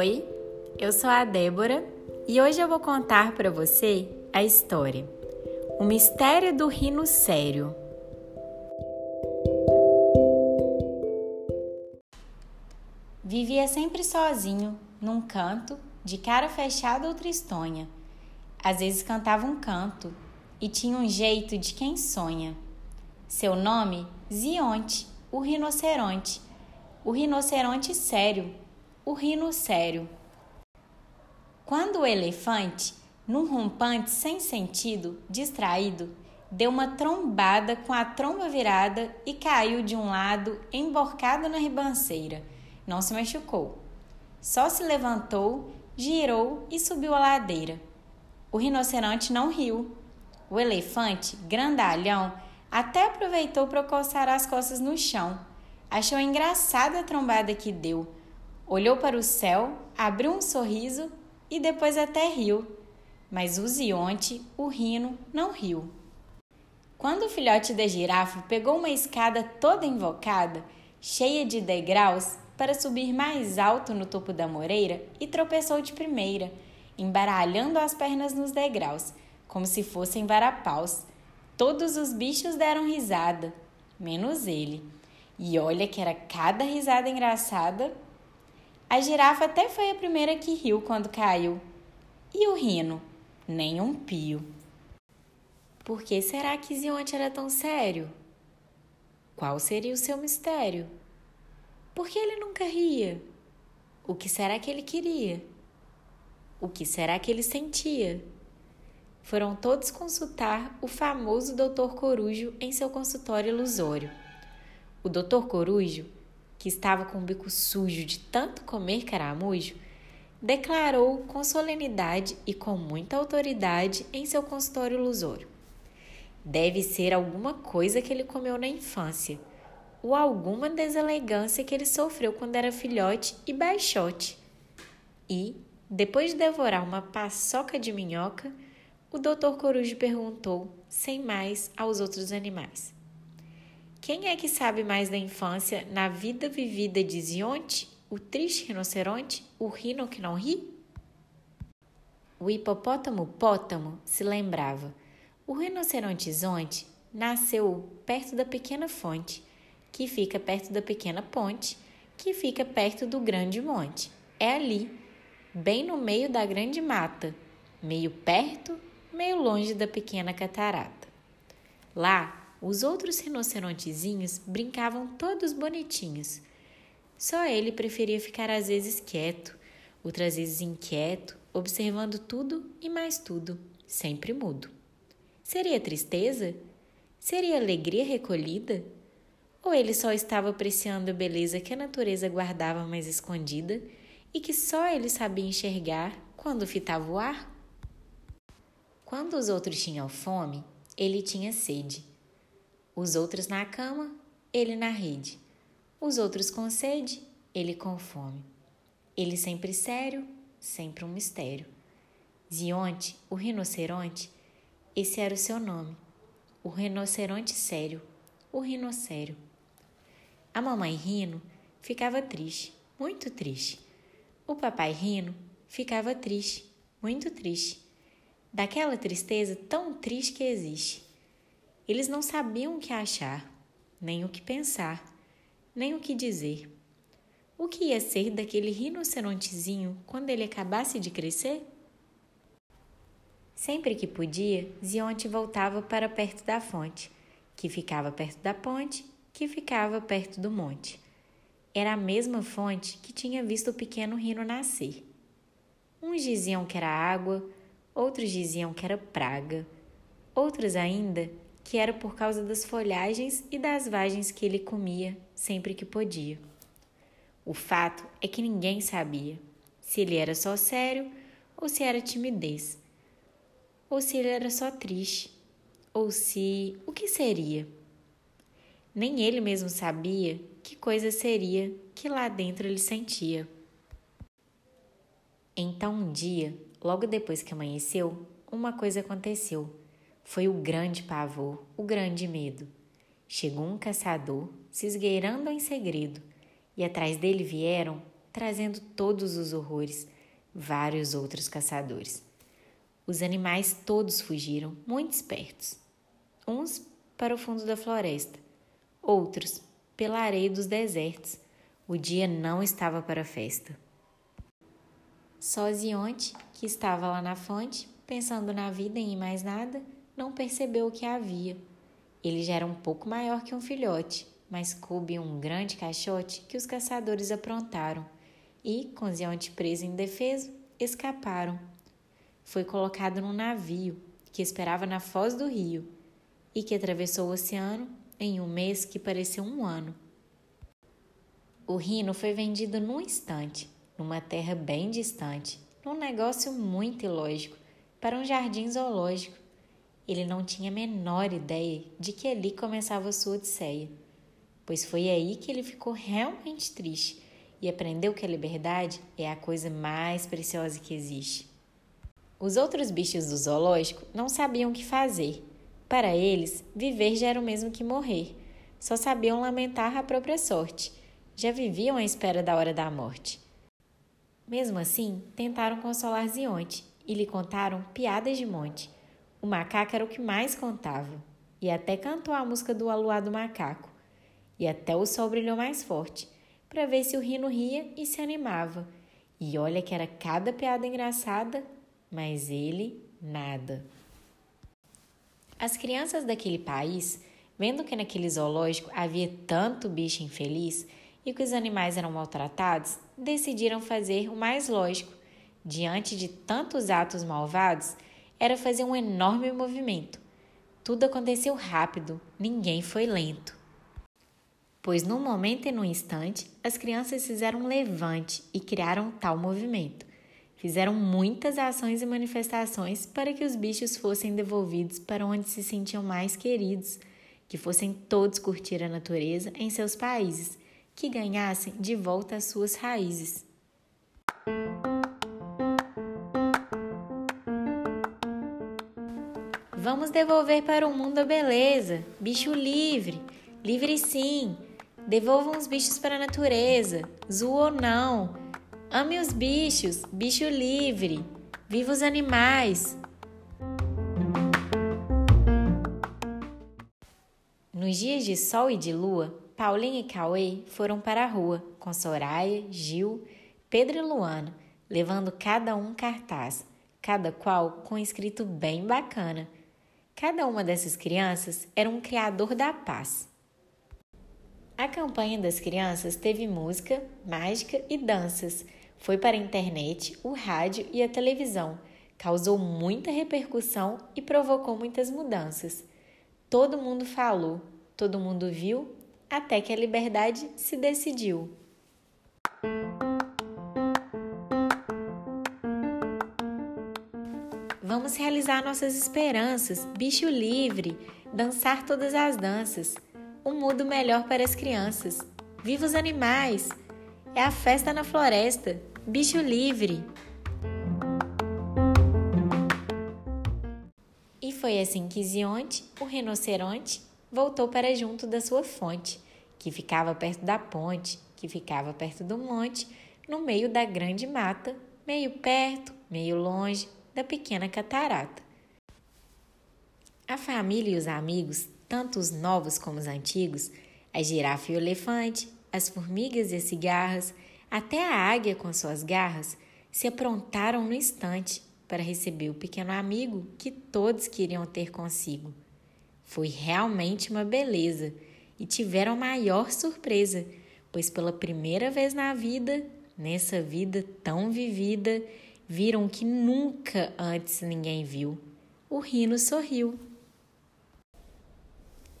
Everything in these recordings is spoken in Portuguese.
Oi, eu sou a Débora e hoje eu vou contar para você a história O Mistério do Rino Sério. Vivia sempre sozinho, num canto, de cara fechada ou tristonha. Às vezes cantava um canto e tinha um jeito de quem sonha. Seu nome, Zionte, o rinoceronte. O rinoceronte sério, o rino sério. Quando o elefante, num rompante sem sentido, distraído, deu uma trombada com a tromba virada e caiu de um lado, emborcado na ribanceira. Não se machucou. Só se levantou, girou e subiu a ladeira. O rinoceronte não riu. O elefante, grandalhão, até aproveitou para coçar as costas no chão. Achou engraçada a trombada que deu olhou para o céu, abriu um sorriso e depois até riu. Mas o Zionte, o rino, não riu. Quando o filhote da girafa pegou uma escada toda invocada, cheia de degraus, para subir mais alto no topo da moreira e tropeçou de primeira, embaralhando as pernas nos degraus, como se fossem varapaus. Todos os bichos deram risada, menos ele. E olha que era cada risada engraçada a girafa até foi a primeira que riu quando caiu. E o rino? Nem um pio. Por que será que Zionte era tão sério? Qual seria o seu mistério? Por que ele nunca ria? O que será que ele queria? O que será que ele sentia? Foram todos consultar o famoso Dr. Corujo em seu consultório ilusório. O Dr. Corujo que estava com o bico sujo de tanto comer caramujo, declarou com solenidade e com muita autoridade em seu consultório ilusório. Deve ser alguma coisa que ele comeu na infância, ou alguma deselegância que ele sofreu quando era filhote e baixote. E, depois de devorar uma paçoca de minhoca, o doutor Corujo perguntou, sem mais, aos outros animais: quem é que sabe mais da infância na vida vivida de Zionte, o triste rinoceronte, o rino que não ri? O hipopótamo pótamo se lembrava. O rinoceronte zonte nasceu perto da pequena fonte, que fica perto da pequena ponte, que fica perto do grande monte. É ali, bem no meio da grande mata, meio perto, meio longe da pequena catarata. Lá os outros rinocerontezinhos brincavam todos bonitinhos. Só ele preferia ficar às vezes quieto, outras vezes inquieto, observando tudo e mais tudo, sempre mudo. Seria tristeza? Seria alegria recolhida? Ou ele só estava apreciando a beleza que a natureza guardava mais escondida e que só ele sabia enxergar quando fitava o ar? Quando os outros tinham fome, ele tinha sede. Os outros na cama, ele na rede. Os outros com sede, ele com fome. Ele sempre sério, sempre um mistério. Zionte, o rinoceronte, esse era o seu nome. O rinoceronte sério, o rinocério. A mamãe Rino ficava triste, muito triste. O papai Rino ficava triste, muito triste. Daquela tristeza tão triste que existe. Eles não sabiam o que achar, nem o que pensar, nem o que dizer. O que ia ser daquele rinocerontezinho quando ele acabasse de crescer? Sempre que podia, Zionte voltava para perto da fonte, que ficava perto da ponte, que ficava perto do monte. Era a mesma fonte que tinha visto o pequeno rino nascer. Uns diziam que era água, outros diziam que era praga, outros ainda que era por causa das folhagens e das vagens que ele comia sempre que podia. O fato é que ninguém sabia se ele era só sério ou se era timidez, ou se ele era só triste, ou se o que seria. Nem ele mesmo sabia que coisa seria que lá dentro ele sentia. Então um dia, logo depois que amanheceu, uma coisa aconteceu foi o grande pavor, o grande medo. Chegou um caçador, se esgueirando em segredo, e atrás dele vieram trazendo todos os horrores, vários outros caçadores. Os animais todos fugiram, muito espertos. Uns para o fundo da floresta, outros pela areia dos desertos. O dia não estava para festa. Só que estava lá na fonte, pensando na vida e em mais nada, não percebeu o que havia. Ele já era um pouco maior que um filhote, mas coube um grande caixote que os caçadores aprontaram e, com Zionte preso indefeso, escaparam. Foi colocado num navio que esperava na foz do rio e que atravessou o oceano em um mês que pareceu um ano. O rino foi vendido num instante numa terra bem distante, num negócio muito ilógico, para um jardim zoológico. Ele não tinha a menor ideia de que ali começava sua odisseia, pois foi aí que ele ficou realmente triste e aprendeu que a liberdade é a coisa mais preciosa que existe. Os outros bichos do zoológico não sabiam o que fazer. Para eles, viver já era o mesmo que morrer. Só sabiam lamentar a própria sorte. Já viviam à espera da hora da morte. Mesmo assim, tentaram consolar Zionte e lhe contaram piadas de monte. O macaco era o que mais contava, e até cantou a música do aluado macaco. E até o sol brilhou mais forte, para ver se o rino ria e se animava. E olha que era cada piada engraçada, mas ele nada. As crianças daquele país, vendo que naquele zoológico havia tanto bicho infeliz, e que os animais eram maltratados, decidiram fazer o mais lógico, diante de tantos atos malvados, era fazer um enorme movimento. Tudo aconteceu rápido, ninguém foi lento. Pois num momento e num instante, as crianças fizeram um levante e criaram tal movimento. Fizeram muitas ações e manifestações para que os bichos fossem devolvidos para onde se sentiam mais queridos, que fossem todos curtir a natureza em seus países que ganhassem de volta as suas raízes. Vamos devolver para o mundo a beleza, bicho livre, livre sim. Devolvam os bichos para a natureza, zoo ou não. Ame os bichos, bicho livre. Viva os animais. Nos dias de sol e de lua, Paulinha e Cauê foram para a rua com Soraya, Gil, Pedro e Luana, levando cada um cartaz, cada qual com escrito bem bacana. Cada uma dessas crianças era um criador da paz. A campanha das crianças teve música, mágica e danças. Foi para a internet, o rádio e a televisão. Causou muita repercussão e provocou muitas mudanças. Todo mundo falou, todo mundo viu até que a liberdade se decidiu. Vamos realizar nossas esperanças, bicho livre, dançar todas as danças, um mundo melhor para as crianças. Viva os animais! É a festa na floresta, bicho livre! E foi assim que Zionte, o rinoceronte, voltou para junto da sua fonte, que ficava perto da ponte, que ficava perto do monte, no meio da grande mata, meio perto, meio longe da pequena catarata. A família e os amigos, tanto os novos como os antigos, a girafa e o elefante, as formigas e as cigarras, até a águia com suas garras, se aprontaram no instante para receber o pequeno amigo que todos queriam ter consigo. Foi realmente uma beleza e tiveram maior surpresa, pois pela primeira vez na vida, nessa vida tão vivida, viram que nunca antes ninguém viu. O Rino sorriu.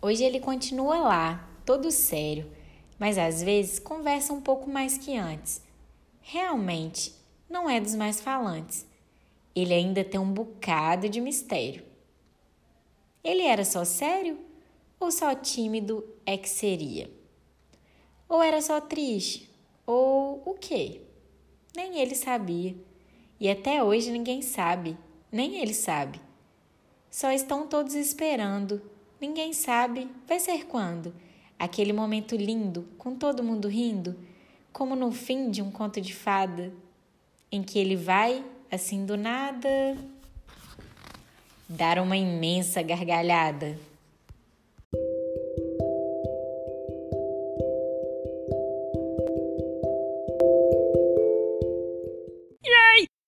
Hoje ele continua lá, todo sério, mas às vezes conversa um pouco mais que antes. Realmente, não é dos mais falantes. Ele ainda tem um bocado de mistério. Ele era só sério ou só tímido é que seria? Ou era só triste? Ou o quê? Nem ele sabia. E até hoje ninguém sabe, nem ele sabe. Só estão todos esperando. Ninguém sabe, vai ser quando? Aquele momento lindo, com todo mundo rindo, como no fim de um conto de fada, em que ele vai, assim do nada, dar uma imensa gargalhada.